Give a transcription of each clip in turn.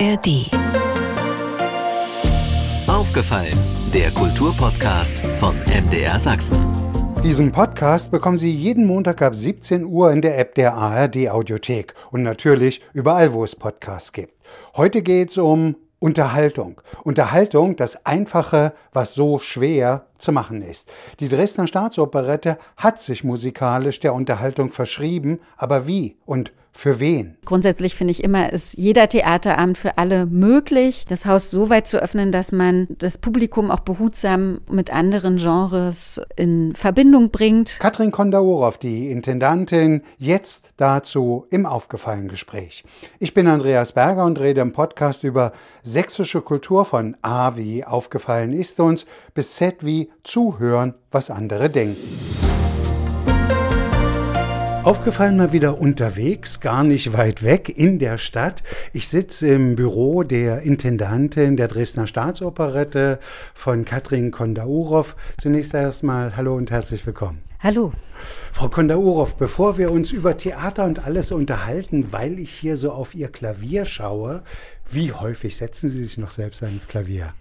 ARD. Aufgefallen, der Kulturpodcast von MDR Sachsen. Diesen Podcast bekommen Sie jeden Montag ab 17 Uhr in der App der ARD Audiothek und natürlich überall, wo es Podcasts gibt. Heute geht es um Unterhaltung. Unterhaltung, das Einfache, was so schwer zu machen ist. Die Dresdner Staatsoperette hat sich musikalisch der Unterhaltung verschrieben, aber wie und für wen? Grundsätzlich finde ich immer, ist jeder Theaterabend für alle möglich, das Haus so weit zu öffnen, dass man das Publikum auch behutsam mit anderen Genres in Verbindung bringt. Katrin Kondaorow, die Intendantin, jetzt dazu im aufgefallen Gespräch. Ich bin Andreas Berger und rede im Podcast über sächsische Kultur von A wie aufgefallen ist uns bis Z wie zuhören, was andere denken. Aufgefallen mal wieder unterwegs, gar nicht weit weg in der Stadt. Ich sitze im Büro der Intendantin der Dresdner Staatsoperette von Katrin Kondaurov. Zunächst erstmal hallo und herzlich willkommen. Hallo. Frau Kondaurov, bevor wir uns über Theater und alles unterhalten, weil ich hier so auf Ihr Klavier schaue, wie häufig setzen Sie sich noch selbst ans Klavier?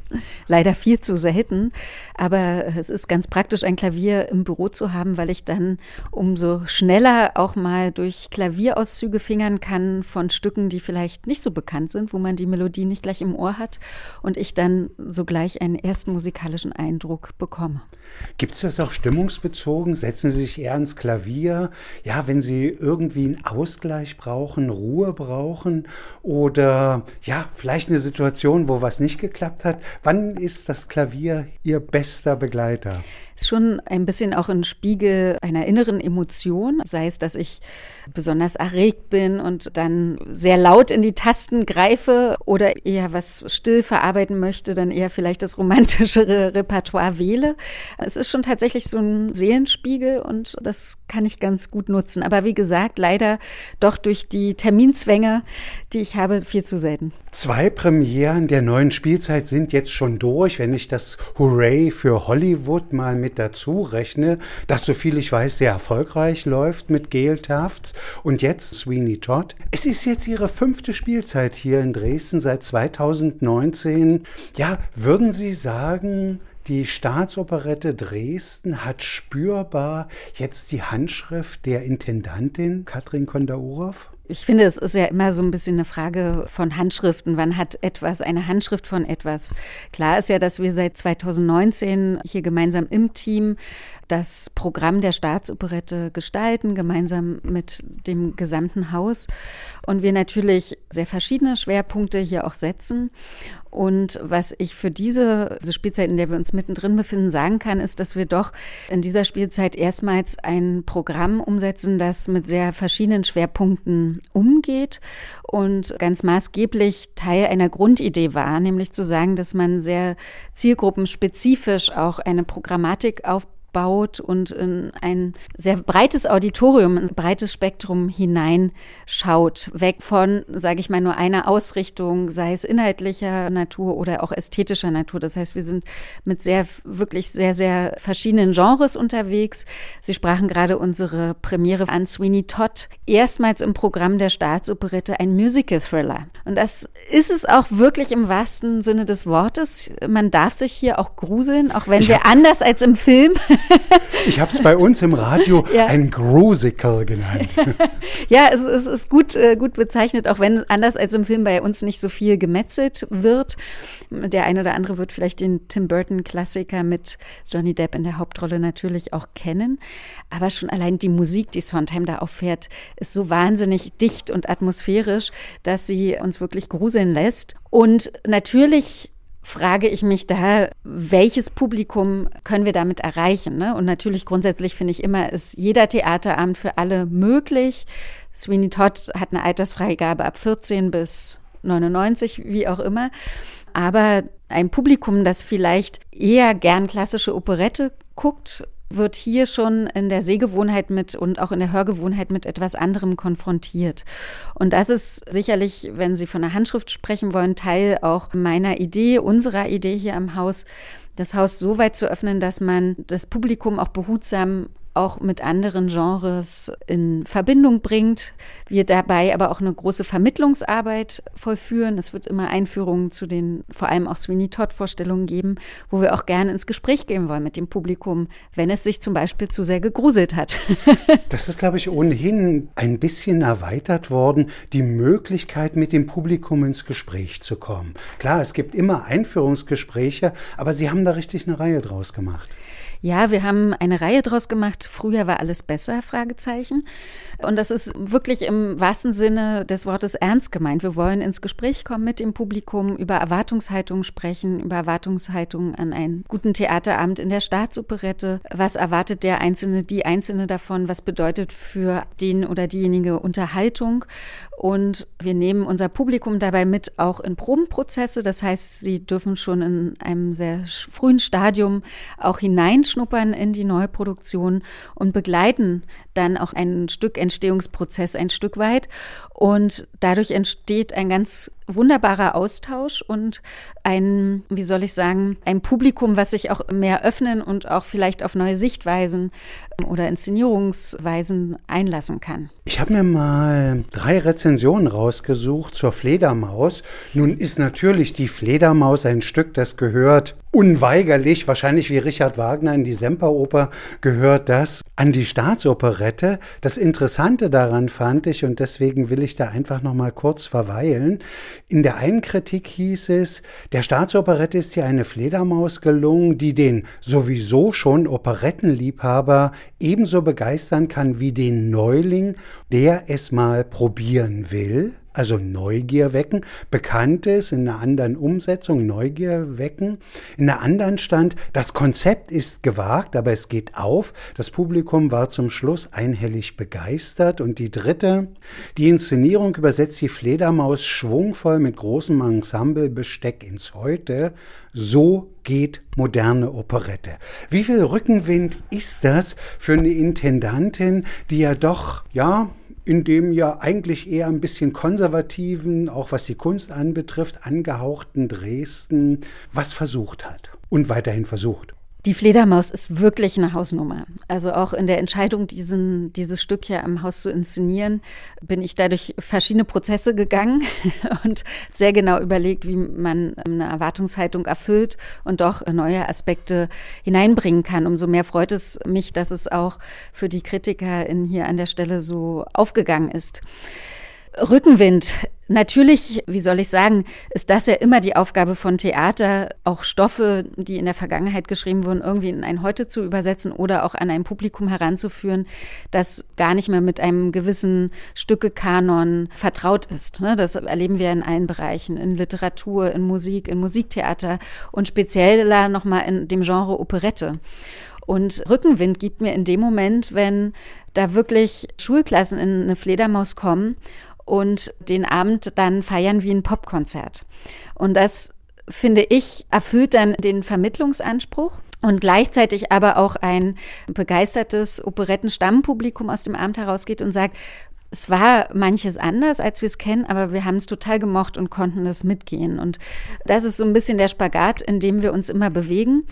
Leider viel zu selten, aber es ist ganz praktisch, ein Klavier im Büro zu haben, weil ich dann umso schneller auch mal durch Klavierauszüge fingern kann von Stücken, die vielleicht nicht so bekannt sind, wo man die Melodie nicht gleich im Ohr hat und ich dann sogleich einen ersten musikalischen Eindruck bekomme. Gibt es das auch stimmungsbezogen? Setzen Sie sich eher ans Klavier, ja, wenn Sie irgendwie einen Ausgleich brauchen, Ruhe brauchen oder ja, vielleicht eine Situation, wo was nicht geklappt hat. Wann ist das Klavier Ihr bester Begleiter? Ist schon ein bisschen auch ein Spiegel einer inneren Emotion, sei es, dass ich besonders erregt bin und dann sehr laut in die Tasten greife oder eher was still verarbeiten möchte, dann eher vielleicht das romantischere Repertoire wähle. Es ist schon tatsächlich so ein Seelenspiegel und das kann ich ganz gut nutzen. Aber wie gesagt, leider doch durch die Terminzwänge, die ich habe, viel zu selten. Zwei Premieren der neuen Spielzeit sind jetzt schon durch. Wenn ich das Hooray für Hollywood mal mit dazu rechne, das, so viel ich weiß, sehr erfolgreich läuft mit Gail Tafts und jetzt Sweeney Todd. Es ist jetzt ihre fünfte Spielzeit hier in Dresden seit 2019. Ja, würden Sie sagen, die Staatsoperette Dresden hat spürbar jetzt die Handschrift der Intendantin Katrin Kondaurov? Ich finde, es ist ja immer so ein bisschen eine Frage von Handschriften. Wann hat etwas eine Handschrift von etwas? Klar ist ja, dass wir seit 2019 hier gemeinsam im Team das Programm der Staatsoperette gestalten, gemeinsam mit dem gesamten Haus. Und wir natürlich sehr verschiedene Schwerpunkte hier auch setzen. Und was ich für diese, diese Spielzeit, in der wir uns mittendrin befinden, sagen kann, ist, dass wir doch in dieser Spielzeit erstmals ein Programm umsetzen, das mit sehr verschiedenen Schwerpunkten umgeht und ganz maßgeblich Teil einer Grundidee war, nämlich zu sagen, dass man sehr zielgruppenspezifisch auch eine Programmatik aufbaut baut und in ein sehr breites Auditorium, ein breites Spektrum hineinschaut, weg von, sage ich mal, nur einer Ausrichtung, sei es inhaltlicher Natur oder auch ästhetischer Natur. Das heißt, wir sind mit sehr, wirklich sehr, sehr verschiedenen Genres unterwegs. Sie sprachen gerade unsere Premiere an Sweeney Todd, erstmals im Programm der Staatsoperette ein Musical-Thriller. Und das ist es auch wirklich im wahrsten Sinne des Wortes. Man darf sich hier auch gruseln, auch wenn wir anders als im Film ich habe es bei uns im Radio ja. ein Grusical genannt. ja, es, es, ist gut, äh, gut bezeichnet, auch wenn anders als im Film bei uns nicht so viel gemetzelt wird. Der eine oder andere wird vielleicht den Tim Burton-Klassiker mit Johnny Depp in der Hauptrolle natürlich auch kennen. Aber schon allein die Musik, die Sondheim da auffährt, ist so wahnsinnig dicht und atmosphärisch, dass sie uns wirklich gruseln lässt. Und natürlich frage ich mich da, welches Publikum können wir damit erreichen? Ne? Und natürlich grundsätzlich finde ich immer, ist jeder Theaterabend für alle möglich. Sweeney Todd hat eine Altersfreigabe ab 14 bis 99, wie auch immer. Aber ein Publikum, das vielleicht eher gern klassische Operette guckt, wird hier schon in der Sehgewohnheit mit und auch in der Hörgewohnheit mit etwas anderem konfrontiert. Und das ist sicherlich, wenn Sie von der Handschrift sprechen wollen, Teil auch meiner Idee, unserer Idee hier am Haus, das Haus so weit zu öffnen, dass man das Publikum auch behutsam auch mit anderen Genres in Verbindung bringt. Wir dabei aber auch eine große Vermittlungsarbeit vollführen. Es wird immer Einführungen zu den vor allem auch Sweeney Todd-Vorstellungen geben, wo wir auch gerne ins Gespräch gehen wollen mit dem Publikum, wenn es sich zum Beispiel zu sehr gegruselt hat. das ist, glaube ich, ohnehin ein bisschen erweitert worden, die Möglichkeit, mit dem Publikum ins Gespräch zu kommen. Klar, es gibt immer Einführungsgespräche, aber Sie haben da richtig eine Reihe draus gemacht. Ja, wir haben eine Reihe draus gemacht. Früher war alles besser, Fragezeichen. Und das ist wirklich im wahrsten Sinne des Wortes ernst gemeint. Wir wollen ins Gespräch kommen mit dem Publikum, über Erwartungshaltungen sprechen, über Erwartungshaltungen an einen guten Theaterabend in der Staatsoperette. Was erwartet der Einzelne, die Einzelne davon? Was bedeutet für den oder diejenige Unterhaltung? Und wir nehmen unser Publikum dabei mit auch in Probenprozesse. Das heißt, sie dürfen schon in einem sehr frühen Stadium auch hineinschnuppern in die Neuproduktion und begleiten dann auch ein Stück Entstehungsprozess ein Stück weit. Und dadurch entsteht ein ganz wunderbarer Austausch und ein, wie soll ich sagen, ein Publikum, was sich auch mehr öffnen und auch vielleicht auf neue Sichtweisen oder Inszenierungsweisen einlassen kann. Ich habe mir mal drei Rezensionen rausgesucht zur Fledermaus. Nun ist natürlich die Fledermaus ein Stück, das gehört unweigerlich, wahrscheinlich wie Richard Wagner in die Semperoper, gehört das an die Staatsoperette. Das Interessante daran fand ich, und deswegen will ich da einfach noch mal kurz verweilen, in der einen Kritik hieß es, der Staatsoperette ist hier eine Fledermaus gelungen, die den sowieso schon Operettenliebhaber ebenso begeistern kann wie den Neuling, der es mal probieren will also Neugier wecken, Bekanntes in einer anderen Umsetzung, Neugier wecken. In einer anderen stand, das Konzept ist gewagt, aber es geht auf. Das Publikum war zum Schluss einhellig begeistert. Und die dritte, die Inszenierung übersetzt die Fledermaus schwungvoll mit großem Ensemblebesteck ins Heute. So geht moderne Operette. Wie viel Rückenwind ist das für eine Intendantin, die ja doch, ja, in dem ja eigentlich eher ein bisschen konservativen, auch was die Kunst anbetrifft, angehauchten Dresden was versucht hat und weiterhin versucht. Die Fledermaus ist wirklich eine Hausnummer. Also auch in der Entscheidung, diesen, dieses Stück hier am Haus zu inszenieren, bin ich dadurch verschiedene Prozesse gegangen und sehr genau überlegt, wie man eine Erwartungshaltung erfüllt und doch neue Aspekte hineinbringen kann. Umso mehr freut es mich, dass es auch für die Kritiker in hier an der Stelle so aufgegangen ist. Rückenwind. Natürlich, wie soll ich sagen, ist das ja immer die Aufgabe von Theater, auch Stoffe, die in der Vergangenheit geschrieben wurden, irgendwie in ein Heute zu übersetzen oder auch an ein Publikum heranzuführen, das gar nicht mehr mit einem gewissen Stückekanon vertraut ist. Ne? Das erleben wir in allen Bereichen, in Literatur, in Musik, in Musiktheater und spezieller nochmal in dem Genre Operette. Und Rückenwind gibt mir in dem Moment, wenn da wirklich Schulklassen in eine Fledermaus kommen und den Abend dann feiern wie ein Popkonzert. Und das finde ich, erfüllt dann den Vermittlungsanspruch und gleichzeitig aber auch ein begeistertes Operetten-Stammpublikum aus dem Abend herausgeht und sagt, es war manches anders, als wir es kennen, aber wir haben es total gemocht und konnten das mitgehen. Und das ist so ein bisschen der Spagat, in dem wir uns immer bewegen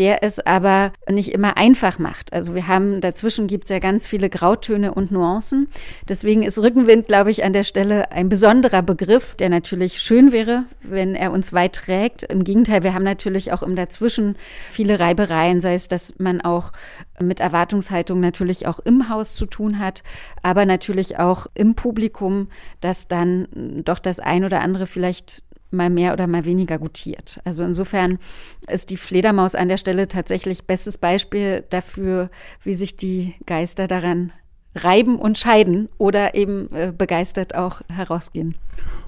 der es aber nicht immer einfach macht. Also wir haben, dazwischen gibt es ja ganz viele Grautöne und Nuancen. Deswegen ist Rückenwind, glaube ich, an der Stelle ein besonderer Begriff, der natürlich schön wäre, wenn er uns weit trägt. Im Gegenteil, wir haben natürlich auch im Dazwischen viele Reibereien, sei es, dass man auch mit Erwartungshaltung natürlich auch im Haus zu tun hat, aber natürlich auch im Publikum, dass dann doch das ein oder andere vielleicht mal mehr oder mal weniger gutiert. Also insofern ist die Fledermaus an der Stelle tatsächlich bestes Beispiel dafür, wie sich die Geister daran reiben und scheiden oder eben äh, begeistert auch herausgehen.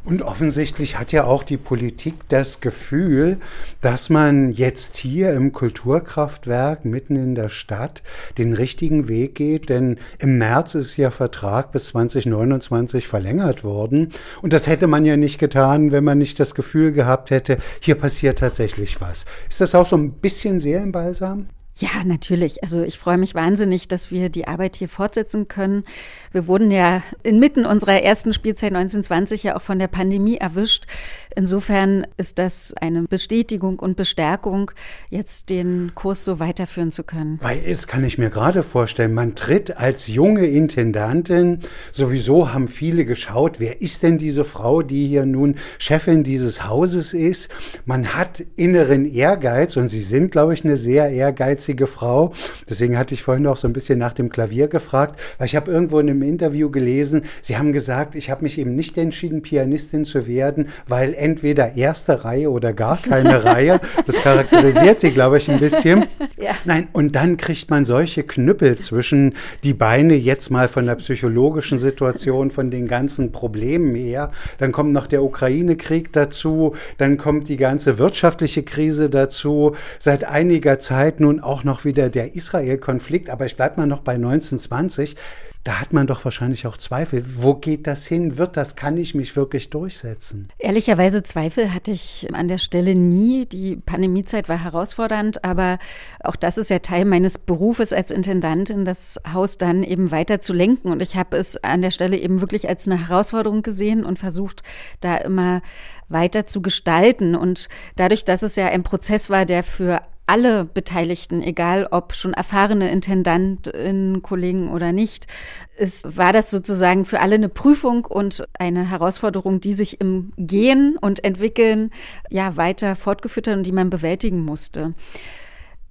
Und offensichtlich hat ja auch die Politik das Gefühl, dass man jetzt hier im Kulturkraftwerk mitten in der Stadt den richtigen Weg geht, denn im März ist ja Vertrag bis 2029 verlängert worden. Und das hätte man ja nicht getan, wenn man nicht das Gefühl gehabt hätte, hier passiert tatsächlich was. Ist das auch so ein bisschen sehr im Balsam? Ja, natürlich. Also ich freue mich wahnsinnig, dass wir die Arbeit hier fortsetzen können. Wir wurden ja inmitten unserer ersten Spielzeit 1920 ja auch von der Pandemie erwischt. Insofern ist das eine Bestätigung und Bestärkung, jetzt den Kurs so weiterführen zu können. Weil es kann ich mir gerade vorstellen, man tritt als junge Intendantin, sowieso haben viele geschaut, wer ist denn diese Frau, die hier nun Chefin dieses Hauses ist. Man hat inneren Ehrgeiz und Sie sind, glaube ich, eine sehr ehrgeizige Frau. Deswegen hatte ich vorhin auch so ein bisschen nach dem Klavier gefragt, weil ich habe irgendwo in einem Interview gelesen, Sie haben gesagt, ich habe mich eben nicht entschieden, Pianistin zu werden, weil entweder erste Reihe oder gar keine Reihe. Das charakterisiert sie, glaube ich, ein bisschen. Ja. Nein, und dann kriegt man solche Knüppel zwischen die Beine jetzt mal von der psychologischen Situation, von den ganzen Problemen her. Dann kommt noch der Ukraine-Krieg dazu, dann kommt die ganze wirtschaftliche Krise dazu. Seit einiger Zeit nun auch noch wieder der Israel-Konflikt. Aber ich bleibe mal noch bei 1920 da hat man doch wahrscheinlich auch Zweifel. Wo geht das hin? Wird das? Kann ich mich wirklich durchsetzen? Ehrlicherweise Zweifel hatte ich an der Stelle nie. Die Pandemiezeit war herausfordernd, aber auch das ist ja Teil meines Berufes als Intendantin, das Haus dann eben weiter zu lenken. Und ich habe es an der Stelle eben wirklich als eine Herausforderung gesehen und versucht, da immer weiter zu gestalten. Und dadurch, dass es ja ein Prozess war, der für alle Beteiligten, egal ob schon erfahrene Intendantinnen, Kollegen oder nicht, ist, war das sozusagen für alle eine Prüfung und eine Herausforderung, die sich im Gehen und Entwickeln ja weiter fortgeführt hat und die man bewältigen musste.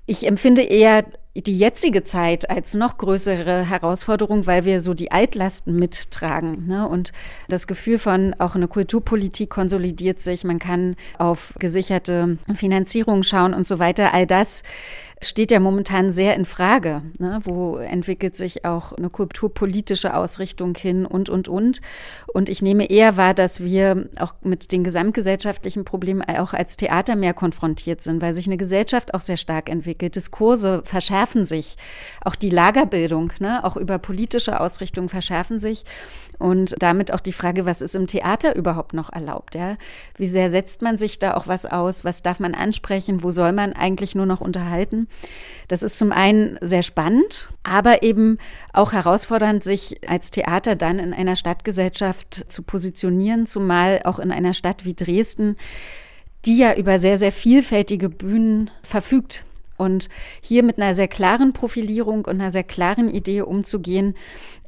Ich empfinde eher die jetzige Zeit als noch größere Herausforderung, weil wir so die Altlasten mittragen. Ne? Und das Gefühl von auch eine Kulturpolitik konsolidiert sich, man kann auf gesicherte Finanzierung schauen und so weiter. All das steht ja momentan sehr in Frage. Ne? Wo entwickelt sich auch eine kulturpolitische Ausrichtung hin und, und, und. Und ich nehme eher wahr, dass wir auch mit den gesamtgesellschaftlichen Problemen auch als Theater mehr konfrontiert sind, weil sich eine Gesellschaft auch sehr stark entwickelt. Diskurse verschärfen sich. Auch die Lagerbildung, ne? auch über politische Ausrichtungen verschärfen sich. Und damit auch die Frage, was ist im Theater überhaupt noch erlaubt? Ja? Wie sehr setzt man sich da auch was aus? Was darf man ansprechen? Wo soll man eigentlich nur noch unterhalten? Das ist zum einen sehr spannend, aber eben auch herausfordernd, sich als Theater dann in einer Stadtgesellschaft zu positionieren, zumal auch in einer Stadt wie Dresden, die ja über sehr, sehr vielfältige Bühnen verfügt. Und hier mit einer sehr klaren Profilierung und einer sehr klaren Idee umzugehen,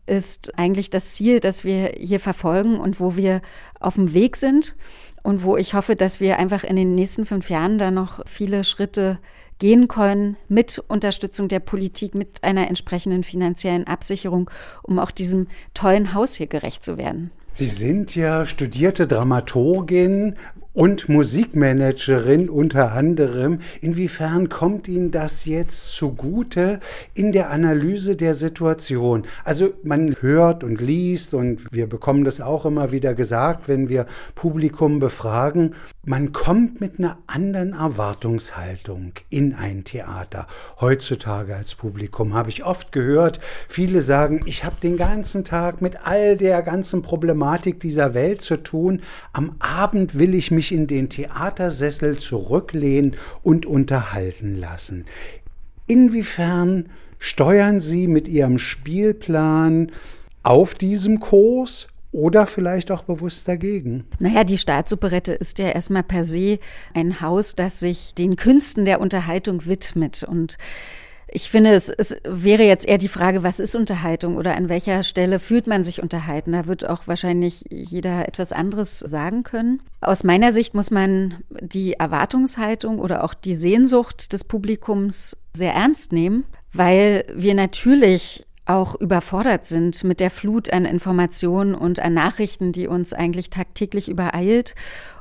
ist eigentlich das Ziel, das wir hier verfolgen und wo wir auf dem Weg sind und wo ich hoffe, dass wir einfach in den nächsten fünf Jahren da noch viele Schritte gehen können mit Unterstützung der Politik, mit einer entsprechenden finanziellen Absicherung, um auch diesem tollen Haus hier gerecht zu werden. Sie sind ja studierte Dramaturgin und Musikmanagerin unter anderem. Inwiefern kommt Ihnen das jetzt zugute in der Analyse der Situation? Also man hört und liest und wir bekommen das auch immer wieder gesagt, wenn wir Publikum befragen, man kommt mit einer anderen Erwartungshaltung in ein Theater. Heutzutage als Publikum habe ich oft gehört, viele sagen, ich habe den ganzen Tag mit all der ganzen Problematik dieser Welt zu tun. Am Abend will ich mich in den Theatersessel zurücklehnen und unterhalten lassen. Inwiefern steuern Sie mit Ihrem Spielplan auf diesem Kurs oder vielleicht auch bewusst dagegen. Naja, die Staatsoperette ist ja erstmal per se ein Haus, das sich den Künsten der Unterhaltung widmet. Und ich finde, es, es wäre jetzt eher die Frage, was ist Unterhaltung oder an welcher Stelle fühlt man sich unterhalten? Da wird auch wahrscheinlich jeder etwas anderes sagen können. Aus meiner Sicht muss man die Erwartungshaltung oder auch die Sehnsucht des Publikums sehr ernst nehmen, weil wir natürlich auch überfordert sind mit der Flut an Informationen und an Nachrichten, die uns eigentlich tagtäglich übereilt.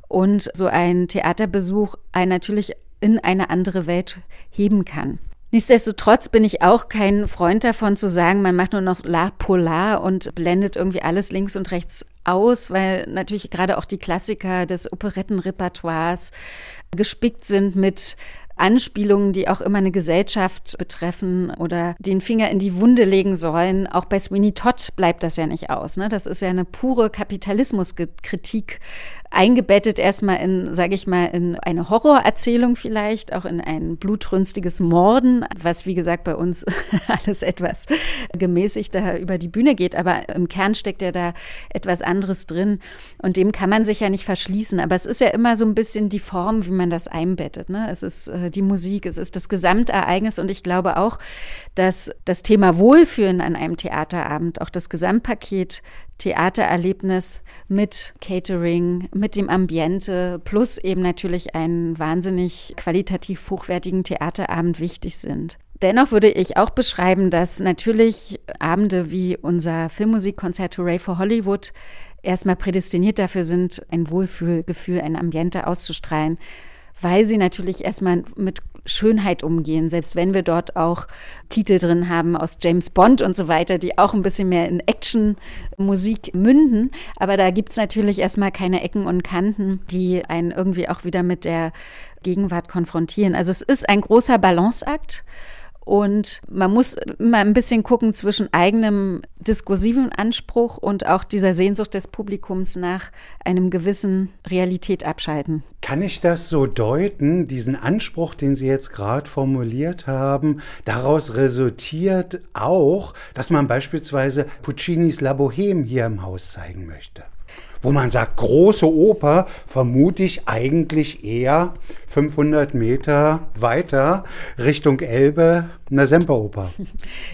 Und so ein Theaterbesuch einen natürlich in eine andere Welt heben kann. Nichtsdestotrotz bin ich auch kein Freund davon zu sagen, man macht nur noch La Polar und blendet irgendwie alles links und rechts aus, weil natürlich gerade auch die Klassiker des Operettenrepertoires gespickt sind mit Anspielungen, die auch immer eine Gesellschaft betreffen oder den Finger in die Wunde legen sollen. Auch bei Sweeney Todd bleibt das ja nicht aus. Ne? Das ist ja eine pure Kapitalismuskritik eingebettet erstmal in, sage ich mal, in eine Horrorerzählung vielleicht, auch in ein blutrünstiges Morden, was wie gesagt bei uns alles etwas gemäßigter über die Bühne geht, aber im Kern steckt ja da etwas anderes drin und dem kann man sich ja nicht verschließen. Aber es ist ja immer so ein bisschen die Form, wie man das einbettet. Ne? Es ist äh, die Musik, es ist das Gesamtereignis und ich glaube auch, dass das Thema Wohlfühlen an einem Theaterabend, auch das Gesamtpaket Theatererlebnis mit Catering, mit dem Ambiente plus eben natürlich einen wahnsinnig qualitativ hochwertigen Theaterabend wichtig sind. Dennoch würde ich auch beschreiben, dass natürlich Abende wie unser Filmmusikkonzert Hooray for Hollywood erstmal prädestiniert dafür sind, ein Wohlfühlgefühl, ein Ambiente auszustrahlen, weil sie natürlich erstmal mit Schönheit umgehen, selbst wenn wir dort auch Titel drin haben aus James Bond und so weiter, die auch ein bisschen mehr in Action-Musik münden. Aber da gibt es natürlich erstmal keine Ecken und Kanten, die einen irgendwie auch wieder mit der Gegenwart konfrontieren. Also es ist ein großer Balanceakt. Und man muss immer ein bisschen gucken zwischen eigenem diskursiven Anspruch und auch dieser Sehnsucht des Publikums nach einem gewissen Realität abschalten. Kann ich das so deuten, diesen Anspruch, den Sie jetzt gerade formuliert haben, daraus resultiert auch, dass man beispielsweise Puccinis La Boheme hier im Haus zeigen möchte? Wo man sagt, große Oper, vermute ich eigentlich eher 500 Meter weiter Richtung Elbe, eine Semperoper.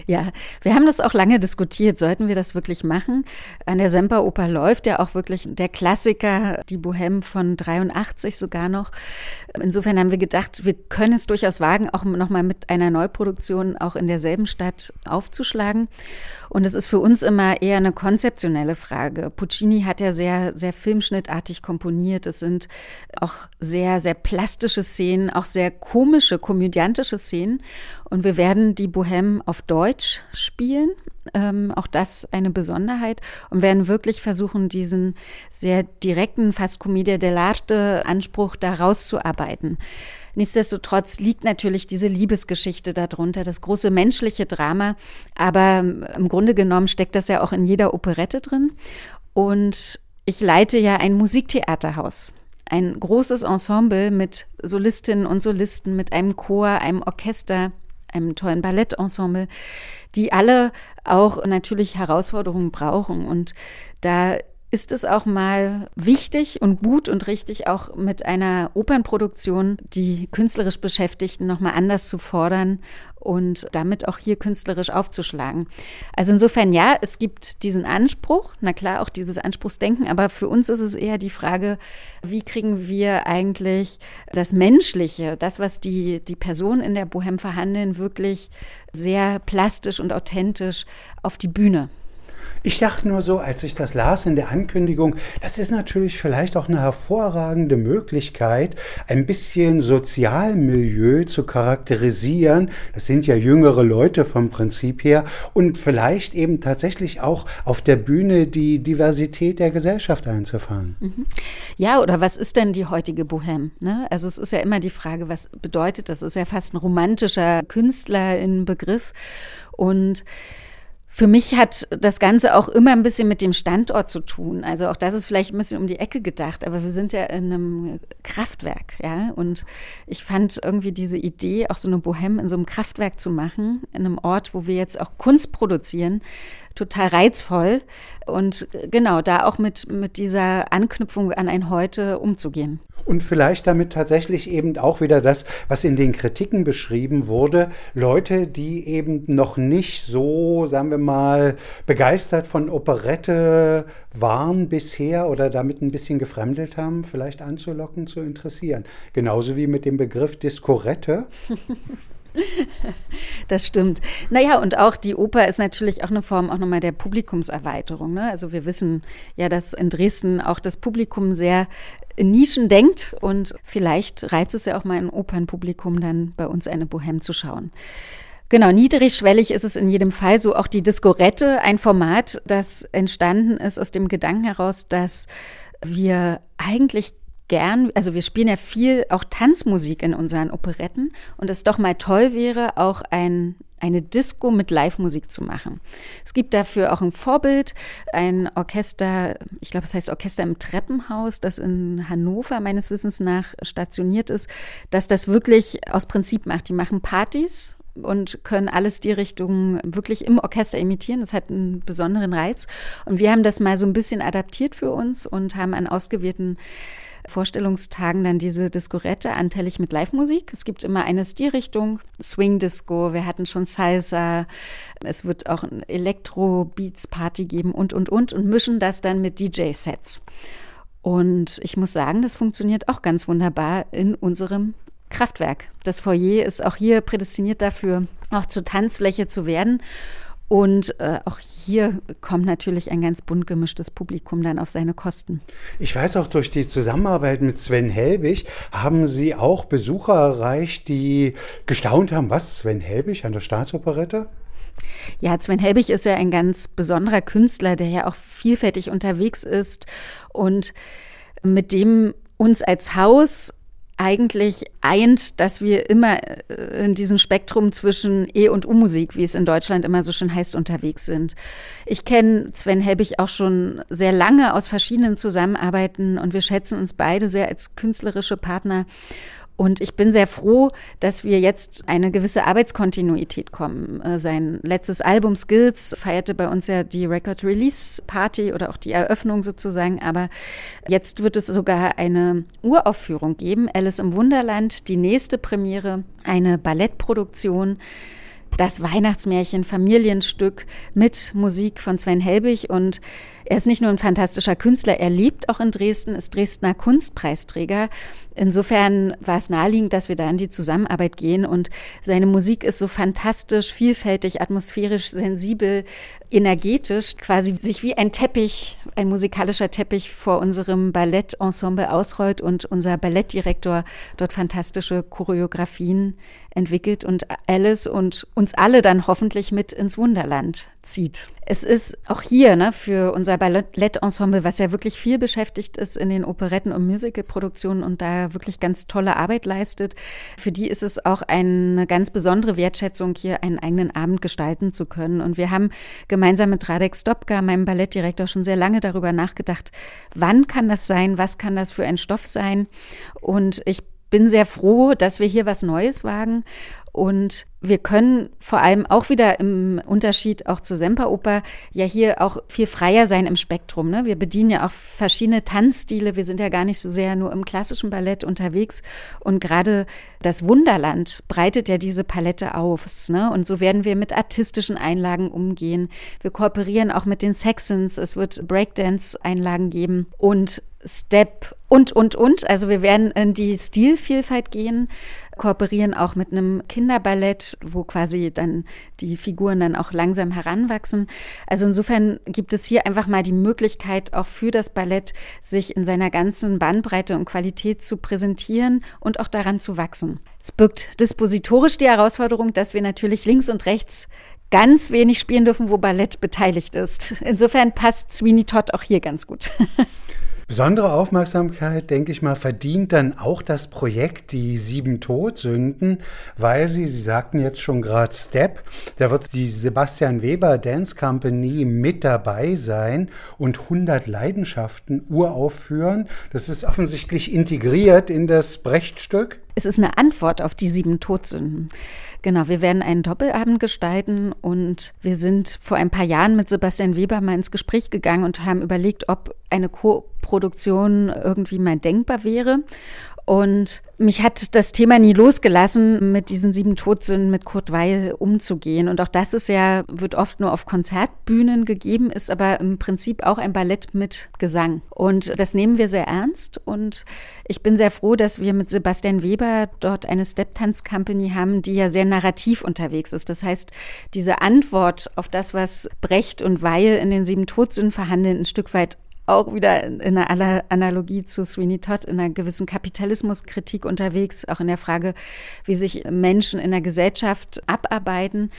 Ja, wir haben das auch lange diskutiert. Sollten wir das wirklich machen? An der Semperoper läuft ja auch wirklich der Klassiker, die Bohème von 83 sogar noch. Insofern haben wir gedacht, wir können es durchaus wagen, auch nochmal mit einer Neuproduktion auch in derselben Stadt aufzuschlagen. Und es ist für uns immer eher eine konzeptionelle Frage. Puccini hat ja sehr, filmschnittartig komponiert. Es sind auch sehr, sehr plastische Szenen, auch sehr komische, komödiantische Szenen. Und wir werden die Bohème auf Deutsch spielen. Ähm, auch das eine Besonderheit und werden wirklich versuchen, diesen sehr direkten, fast Commedia dell'arte Anspruch da rauszuarbeiten. Nichtsdestotrotz liegt natürlich diese Liebesgeschichte darunter, das große menschliche Drama. Aber im Grunde genommen steckt das ja auch in jeder Operette drin. Und ich leite ja ein Musiktheaterhaus. Ein großes Ensemble mit Solistinnen und Solisten, mit einem Chor, einem Orchester, einem tollen Ballettensemble, die alle auch natürlich Herausforderungen brauchen. Und da ist es auch mal wichtig und gut und richtig, auch mit einer Opernproduktion die künstlerisch Beschäftigten nochmal anders zu fordern und damit auch hier künstlerisch aufzuschlagen. Also insofern ja, es gibt diesen Anspruch, na klar auch dieses Anspruchsdenken, aber für uns ist es eher die Frage, wie kriegen wir eigentlich das Menschliche, das, was die, die Personen in der Bohem verhandeln, wirklich sehr plastisch und authentisch auf die Bühne. Ich dachte nur so, als ich das las in der Ankündigung, das ist natürlich vielleicht auch eine hervorragende Möglichkeit, ein bisschen Sozialmilieu zu charakterisieren. Das sind ja jüngere Leute vom Prinzip her und vielleicht eben tatsächlich auch auf der Bühne die Diversität der Gesellschaft einzufahren. Mhm. Ja, oder was ist denn die heutige Bohème? Ne? Also es ist ja immer die Frage, was bedeutet das? Es ist ja fast ein romantischer Künstler in Begriff und für mich hat das Ganze auch immer ein bisschen mit dem Standort zu tun. Also auch das ist vielleicht ein bisschen um die Ecke gedacht, aber wir sind ja in einem Kraftwerk, ja. Und ich fand irgendwie diese Idee, auch so eine Bohème in so einem Kraftwerk zu machen, in einem Ort, wo wir jetzt auch Kunst produzieren, total reizvoll. Und genau, da auch mit, mit dieser Anknüpfung an ein Heute umzugehen und vielleicht damit tatsächlich eben auch wieder das, was in den Kritiken beschrieben wurde, Leute, die eben noch nicht so, sagen wir mal, begeistert von Operette waren bisher oder damit ein bisschen gefremdelt haben, vielleicht anzulocken, zu interessieren. Genauso wie mit dem Begriff Diskorette. Das stimmt. Naja, und auch die Oper ist natürlich auch eine Form auch nochmal der Publikumserweiterung. Ne? Also wir wissen ja, dass in Dresden auch das Publikum sehr Nischen denkt und vielleicht reizt es ja auch mal ein Opernpublikum dann bei uns eine Bohème zu schauen. Genau, niedrigschwellig ist es in jedem Fall so. Auch die Discorette, ein Format, das entstanden ist aus dem Gedanken heraus, dass wir eigentlich gern, also wir spielen ja viel auch Tanzmusik in unseren Operetten und es doch mal toll wäre, auch ein eine Disco mit Live-Musik zu machen. Es gibt dafür auch ein Vorbild, ein Orchester, ich glaube, es heißt Orchester im Treppenhaus, das in Hannover meines Wissens nach stationiert ist, dass das wirklich aus Prinzip macht. Die machen Partys und können alles die Richtung wirklich im Orchester imitieren. Das hat einen besonderen Reiz. Und wir haben das mal so ein bisschen adaptiert für uns und haben an ausgewählten Vorstellungstagen dann diese Discorette anteilig mit Live-Musik. Es gibt immer eine Stilrichtung, Swing-Disco, wir hatten schon Salsa, es wird auch ein Elektro-Beats-Party geben und, und, und und mischen das dann mit DJ-Sets. Und ich muss sagen, das funktioniert auch ganz wunderbar in unserem Kraftwerk. Das Foyer ist auch hier prädestiniert dafür, auch zur Tanzfläche zu werden. Und äh, auch hier kommt natürlich ein ganz bunt gemischtes Publikum dann auf seine Kosten. Ich weiß auch, durch die Zusammenarbeit mit Sven Helbig haben Sie auch Besucher erreicht, die gestaunt haben, was, Sven Helbig an der Staatsoperette? Ja, Sven Helbig ist ja ein ganz besonderer Künstler, der ja auch vielfältig unterwegs ist und mit dem uns als Haus eigentlich eint, dass wir immer äh, in diesem Spektrum zwischen E- und U-Musik, wie es in Deutschland immer so schön heißt, unterwegs sind. Ich kenne Sven Helbig auch schon sehr lange aus verschiedenen Zusammenarbeiten und wir schätzen uns beide sehr als künstlerische Partner. Und ich bin sehr froh, dass wir jetzt eine gewisse Arbeitskontinuität kommen. Äh, sein letztes Album Skills feierte bei uns ja die Record Release Party oder auch die Eröffnung sozusagen. Aber jetzt wird es sogar eine Uraufführung geben. Alice im Wunderland, die nächste Premiere, eine Ballettproduktion das Weihnachtsmärchen Familienstück mit Musik von Sven Helbig und er ist nicht nur ein fantastischer Künstler, er lebt auch in Dresden, ist Dresdner Kunstpreisträger. Insofern war es naheliegend, dass wir da in die Zusammenarbeit gehen und seine Musik ist so fantastisch, vielfältig, atmosphärisch, sensibel, energetisch, quasi sich wie ein Teppich, ein musikalischer Teppich vor unserem Ballettensemble ausrollt und unser Ballettdirektor dort fantastische Choreografien entwickelt und Alice und uns alle dann hoffentlich mit ins Wunderland zieht. Es ist auch hier ne, für unser Ballettensemble, was ja wirklich viel beschäftigt ist in den Operetten- und Musicalproduktionen und da wirklich ganz tolle Arbeit leistet, für die ist es auch eine ganz besondere Wertschätzung, hier einen eigenen Abend gestalten zu können. Und wir haben gemeinsam mit Radek Stopka, meinem Ballettdirektor, schon sehr lange darüber nachgedacht, wann kann das sein, was kann das für ein Stoff sein. Und ich bin sehr froh, dass wir hier was Neues wagen und wir können vor allem auch wieder im Unterschied auch zur Semperoper ja hier auch viel freier sein im Spektrum. Ne? Wir bedienen ja auch verschiedene Tanzstile. Wir sind ja gar nicht so sehr nur im klassischen Ballett unterwegs. Und gerade das Wunderland breitet ja diese Palette auf. Ne? Und so werden wir mit artistischen Einlagen umgehen. Wir kooperieren auch mit den Saxons. Es wird Breakdance-Einlagen geben und Step und, und, und. Also wir werden in die Stilvielfalt gehen kooperieren auch mit einem Kinderballett, wo quasi dann die Figuren dann auch langsam heranwachsen. Also insofern gibt es hier einfach mal die Möglichkeit, auch für das Ballett sich in seiner ganzen Bandbreite und Qualität zu präsentieren und auch daran zu wachsen. Es birgt dispositorisch die Herausforderung, dass wir natürlich links und rechts ganz wenig spielen dürfen, wo Ballett beteiligt ist. Insofern passt Sweeney Todd auch hier ganz gut. Besondere Aufmerksamkeit, denke ich mal, verdient dann auch das Projekt Die Sieben Todsünden, weil Sie, Sie sagten jetzt schon gerade Step, da wird die Sebastian Weber Dance Company mit dabei sein und 100 Leidenschaften uraufführen. Das ist offensichtlich integriert in das Brechtstück. Es ist eine Antwort auf die sieben Todsünden. Genau, wir werden einen Doppelabend gestalten und wir sind vor ein paar Jahren mit Sebastian Weber mal ins Gespräch gegangen und haben überlegt, ob eine Co-Produktion irgendwie mal denkbar wäre. Und mich hat das Thema nie losgelassen, mit diesen sieben Todsünden mit Kurt Weil umzugehen. Und auch das ist ja, wird oft nur auf Konzertbühnen gegeben, ist aber im Prinzip auch ein Ballett mit Gesang. Und das nehmen wir sehr ernst. Und ich bin sehr froh, dass wir mit Sebastian Weber dort eine Step-Tanz-Company haben, die ja sehr narrativ unterwegs ist. Das heißt, diese Antwort auf das, was Brecht und Weil in den sieben Todsünden verhandeln, ein Stück weit auch wieder in einer Analogie zu Sweeney Todd in einer gewissen Kapitalismuskritik unterwegs, auch in der Frage, wie sich Menschen in der Gesellschaft abarbeiten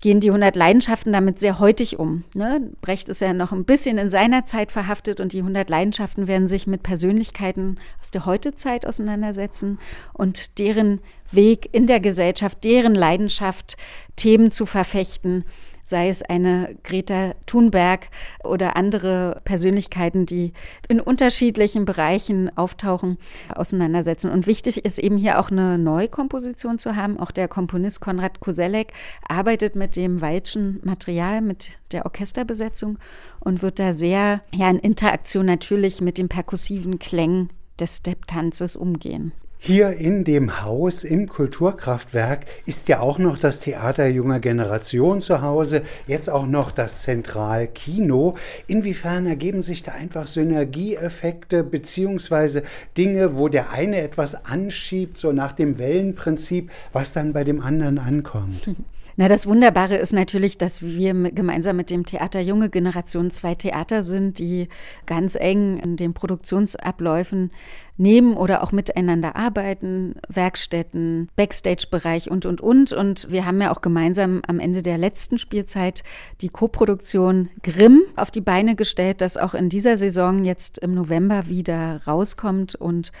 gehen die 100 Leidenschaften damit sehr heutig um. Ne? Brecht ist ja noch ein bisschen in seiner Zeit verhaftet und die 100 Leidenschaften werden sich mit Persönlichkeiten aus der Heutezeit auseinandersetzen und deren Weg in der Gesellschaft, deren Leidenschaft, Themen zu verfechten sei es eine Greta Thunberg oder andere Persönlichkeiten, die in unterschiedlichen Bereichen auftauchen, auseinandersetzen. Und wichtig ist eben hier auch eine Neukomposition zu haben. Auch der Komponist Konrad Koselleck arbeitet mit dem Weilschen Material, mit der Orchesterbesetzung und wird da sehr ja, in Interaktion natürlich mit den perkussiven Klängen des Step-Tanzes umgehen. Hier in dem Haus im Kulturkraftwerk ist ja auch noch das Theater junger Generation zu Hause, jetzt auch noch das Zentralkino. Inwiefern ergeben sich da einfach Synergieeffekte beziehungsweise Dinge, wo der eine etwas anschiebt, so nach dem Wellenprinzip, was dann bei dem anderen ankommt? Na, das Wunderbare ist natürlich, dass wir gemeinsam mit dem Theater Junge Generation zwei Theater sind, die ganz eng in den Produktionsabläufen neben oder auch miteinander arbeiten, Werkstätten, Backstage-Bereich und, und, und. Und wir haben ja auch gemeinsam am Ende der letzten Spielzeit die Koproduktion Grimm auf die Beine gestellt, das auch in dieser Saison jetzt im November wieder rauskommt und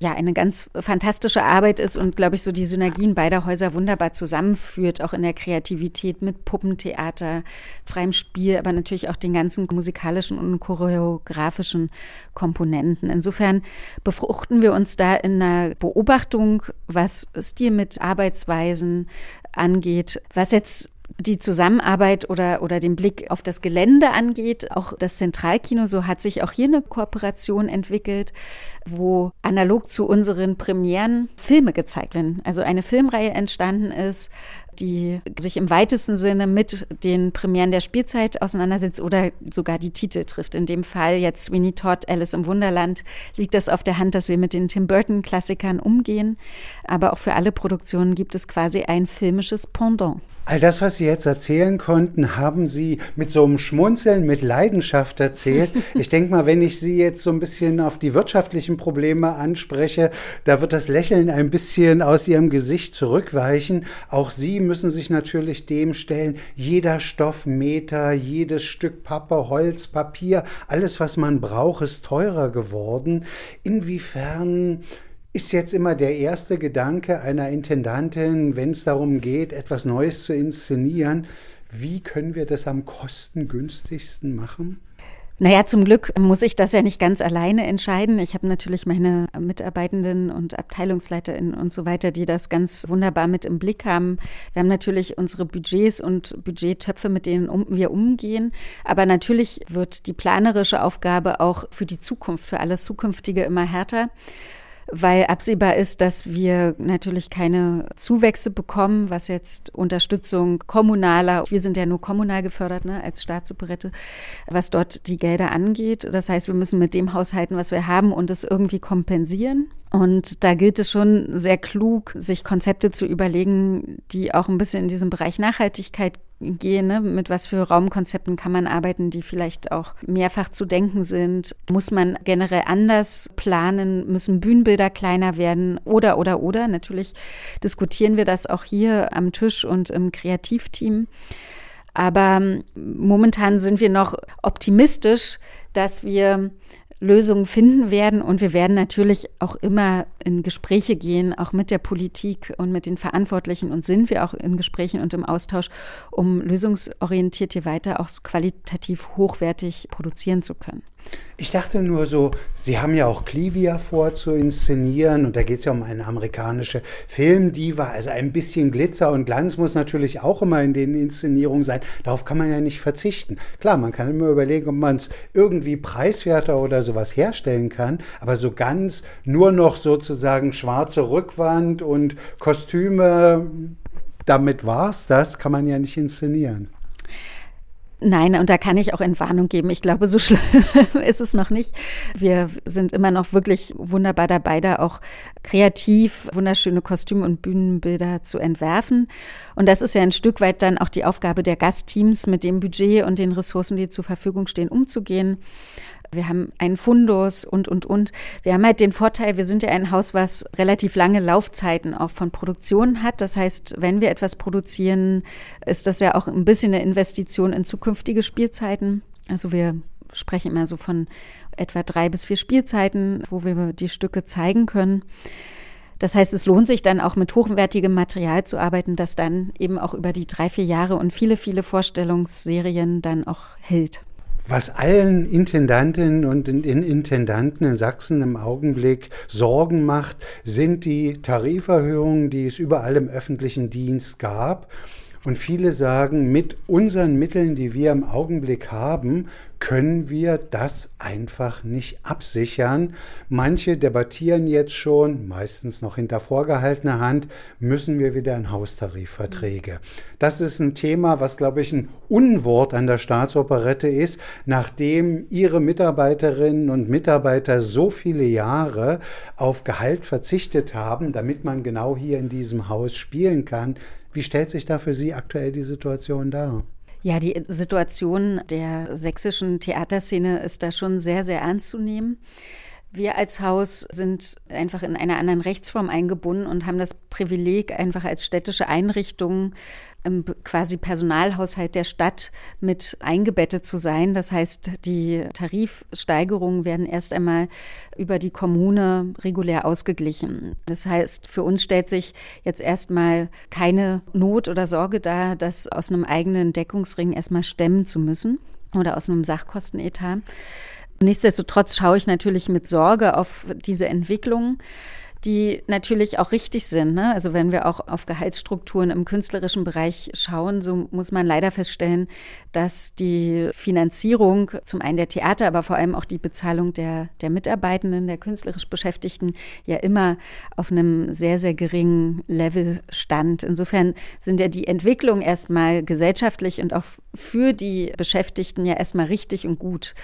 ja eine ganz fantastische Arbeit ist und, glaube ich, so die Synergien beider Häuser wunderbar zusammenführt, auch in der Kreativität mit Puppentheater, freiem Spiel, aber natürlich auch den ganzen musikalischen und choreografischen Komponenten. Insofern befruchten wir uns da in einer Beobachtung, was Stil mit Arbeitsweisen angeht, was jetzt die Zusammenarbeit oder, oder den Blick auf das Gelände angeht, auch das Zentralkino, so hat sich auch hier eine Kooperation entwickelt, wo analog zu unseren Premieren Filme gezeigt werden. Also eine Filmreihe entstanden ist, die sich im weitesten Sinne mit den Premieren der Spielzeit auseinandersetzt oder sogar die Titel trifft. In dem Fall jetzt Sweeney Todd, Alice im Wunderland, liegt das auf der Hand, dass wir mit den Tim Burton-Klassikern umgehen. Aber auch für alle Produktionen gibt es quasi ein filmisches Pendant. All das, was Sie jetzt erzählen konnten, haben Sie mit so einem Schmunzeln, mit Leidenschaft erzählt. Ich denke mal, wenn ich Sie jetzt so ein bisschen auf die wirtschaftlichen Probleme anspreche, da wird das Lächeln ein bisschen aus Ihrem Gesicht zurückweichen. Auch Sie müssen sich natürlich dem stellen, jeder Stoffmeter, jedes Stück Pappe, Holz, Papier, alles, was man braucht, ist teurer geworden. Inwiefern ist jetzt immer der erste Gedanke einer Intendantin, wenn es darum geht, etwas Neues zu inszenieren, wie können wir das am kostengünstigsten machen? Naja, zum Glück muss ich das ja nicht ganz alleine entscheiden. Ich habe natürlich meine Mitarbeitenden und AbteilungsleiterInnen und so weiter, die das ganz wunderbar mit im Blick haben. Wir haben natürlich unsere Budgets und Budgettöpfe, mit denen um, wir umgehen. Aber natürlich wird die planerische Aufgabe auch für die Zukunft, für alles Zukünftige immer härter weil absehbar ist, dass wir natürlich keine Zuwächse bekommen, was jetzt Unterstützung kommunaler, wir sind ja nur kommunal gefördert ne, als Staatsoperette, was dort die Gelder angeht. Das heißt, wir müssen mit dem haushalten, was wir haben und es irgendwie kompensieren. Und da gilt es schon sehr klug, sich Konzepte zu überlegen, die auch ein bisschen in diesem Bereich Nachhaltigkeit gehen. Ne? Mit was für Raumkonzepten kann man arbeiten, die vielleicht auch mehrfach zu denken sind? Muss man generell anders planen? Müssen Bühnenbilder kleiner werden? Oder, oder, oder? Natürlich diskutieren wir das auch hier am Tisch und im Kreativteam. Aber ähm, momentan sind wir noch optimistisch, dass wir Lösungen finden werden. Und wir werden natürlich auch immer in Gespräche gehen, auch mit der Politik und mit den Verantwortlichen. Und sind wir auch in Gesprächen und im Austausch, um lösungsorientiert hier weiter auch qualitativ hochwertig produzieren zu können. Ich dachte nur so, Sie haben ja auch Clivia vor zu inszenieren und da geht es ja um eine amerikanische Filmdiva. Also ein bisschen Glitzer und Glanz muss natürlich auch immer in den Inszenierungen sein. Darauf kann man ja nicht verzichten. Klar, man kann immer überlegen, ob man es irgendwie preiswerter oder sowas herstellen kann, aber so ganz nur noch sozusagen schwarze Rückwand und Kostüme, damit war es das, kann man ja nicht inszenieren. Nein, und da kann ich auch Entwarnung geben. Ich glaube, so schlimm ist es noch nicht. Wir sind immer noch wirklich wunderbar dabei, da auch kreativ wunderschöne Kostüme und Bühnenbilder zu entwerfen. Und das ist ja ein Stück weit dann auch die Aufgabe der Gastteams, mit dem Budget und den Ressourcen, die zur Verfügung stehen, umzugehen. Wir haben einen Fundus und, und, und. Wir haben halt den Vorteil, wir sind ja ein Haus, was relativ lange Laufzeiten auch von Produktionen hat. Das heißt, wenn wir etwas produzieren, ist das ja auch ein bisschen eine Investition in zukünftige Spielzeiten. Also wir sprechen immer so von etwa drei bis vier Spielzeiten, wo wir die Stücke zeigen können. Das heißt, es lohnt sich dann auch mit hochwertigem Material zu arbeiten, das dann eben auch über die drei, vier Jahre und viele, viele Vorstellungsserien dann auch hält. Was allen Intendantinnen und Intendanten in Sachsen im Augenblick Sorgen macht, sind die Tariferhöhungen, die es überall im öffentlichen Dienst gab. Und viele sagen, mit unseren Mitteln, die wir im Augenblick haben, können wir das einfach nicht absichern. Manche debattieren jetzt schon, meistens noch hinter vorgehaltener Hand, müssen wir wieder in Haustarifverträge. Das ist ein Thema, was, glaube ich, ein Unwort an der Staatsoperette ist, nachdem ihre Mitarbeiterinnen und Mitarbeiter so viele Jahre auf Gehalt verzichtet haben, damit man genau hier in diesem Haus spielen kann. Wie stellt sich da für Sie aktuell die Situation dar? Ja, die Situation der sächsischen Theaterszene ist da schon sehr, sehr ernst zu nehmen. Wir als Haus sind einfach in einer anderen Rechtsform eingebunden und haben das Privileg, einfach als städtische Einrichtung im quasi Personalhaushalt der Stadt mit eingebettet zu sein. Das heißt, die Tarifsteigerungen werden erst einmal über die Kommune regulär ausgeglichen. Das heißt, für uns stellt sich jetzt erstmal keine Not oder Sorge dar, das aus einem eigenen Deckungsring erstmal stemmen zu müssen oder aus einem Sachkostenetat. Nichtsdestotrotz schaue ich natürlich mit Sorge auf diese Entwicklung die natürlich auch richtig sind. Ne? Also wenn wir auch auf Gehaltsstrukturen im künstlerischen Bereich schauen, so muss man leider feststellen, dass die Finanzierung zum einen der Theater, aber vor allem auch die Bezahlung der, der Mitarbeitenden, der künstlerisch Beschäftigten ja immer auf einem sehr, sehr geringen Level stand. Insofern sind ja die Entwicklungen erstmal gesellschaftlich und auch für die Beschäftigten ja erstmal richtig und gut.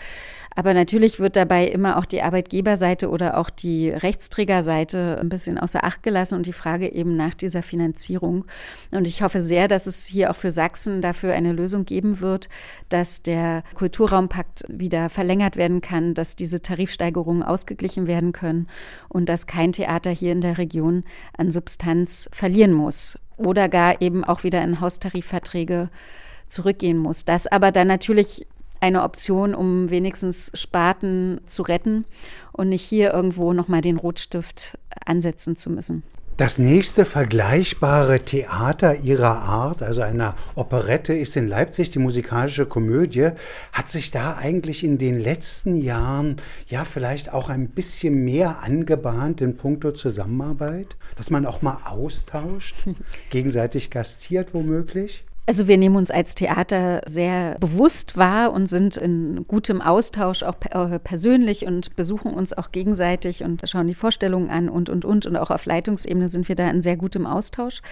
Aber natürlich wird dabei immer auch die Arbeitgeberseite oder auch die Rechtsträgerseite ein bisschen außer Acht gelassen und die Frage eben nach dieser Finanzierung. Und ich hoffe sehr, dass es hier auch für Sachsen dafür eine Lösung geben wird, dass der Kulturraumpakt wieder verlängert werden kann, dass diese Tarifsteigerungen ausgeglichen werden können und dass kein Theater hier in der Region an Substanz verlieren muss oder gar eben auch wieder in Haustarifverträge zurückgehen muss. Das aber dann natürlich eine Option, um wenigstens Sparten zu retten und nicht hier irgendwo nochmal den Rotstift ansetzen zu müssen. Das nächste vergleichbare Theater ihrer Art, also einer Operette, ist in Leipzig die musikalische Komödie. Hat sich da eigentlich in den letzten Jahren ja vielleicht auch ein bisschen mehr angebahnt in puncto Zusammenarbeit, dass man auch mal austauscht, gegenseitig gastiert womöglich? Also wir nehmen uns als Theater sehr bewusst wahr und sind in gutem Austausch auch äh, persönlich und besuchen uns auch gegenseitig und schauen die Vorstellungen an und, und, und. Und auch auf Leitungsebene sind wir da in sehr gutem Austausch.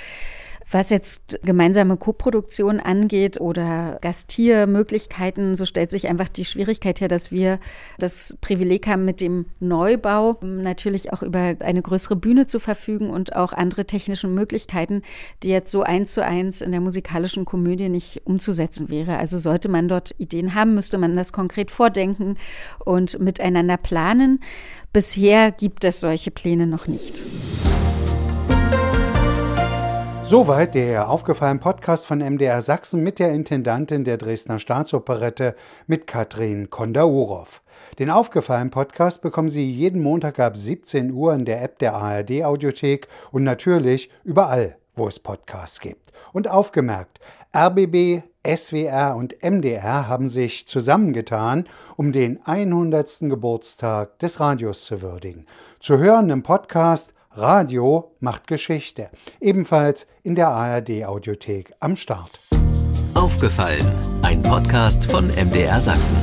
Was jetzt gemeinsame Koproduktion angeht oder Gastiermöglichkeiten, so stellt sich einfach die Schwierigkeit her, dass wir das Privileg haben, mit dem Neubau natürlich auch über eine größere Bühne zu verfügen und auch andere technische Möglichkeiten, die jetzt so eins zu eins in der musikalischen Komödie nicht umzusetzen wäre. Also sollte man dort Ideen haben, müsste man das konkret vordenken und miteinander planen. Bisher gibt es solche Pläne noch nicht. Soweit der aufgefallene Podcast von MDR Sachsen mit der Intendantin der Dresdner Staatsoperette mit Katrin Kondaurov. Den aufgefallenen Podcast bekommen Sie jeden Montag ab 17 Uhr in der App der ARD Audiothek und natürlich überall, wo es Podcasts gibt. Und aufgemerkt, RBB, SWR und MDR haben sich zusammengetan, um den 100. Geburtstag des Radios zu würdigen. Zu hören im Podcast Radio macht Geschichte. Ebenfalls in der ARD Audiothek am Start. Aufgefallen. Ein Podcast von MDR Sachsen.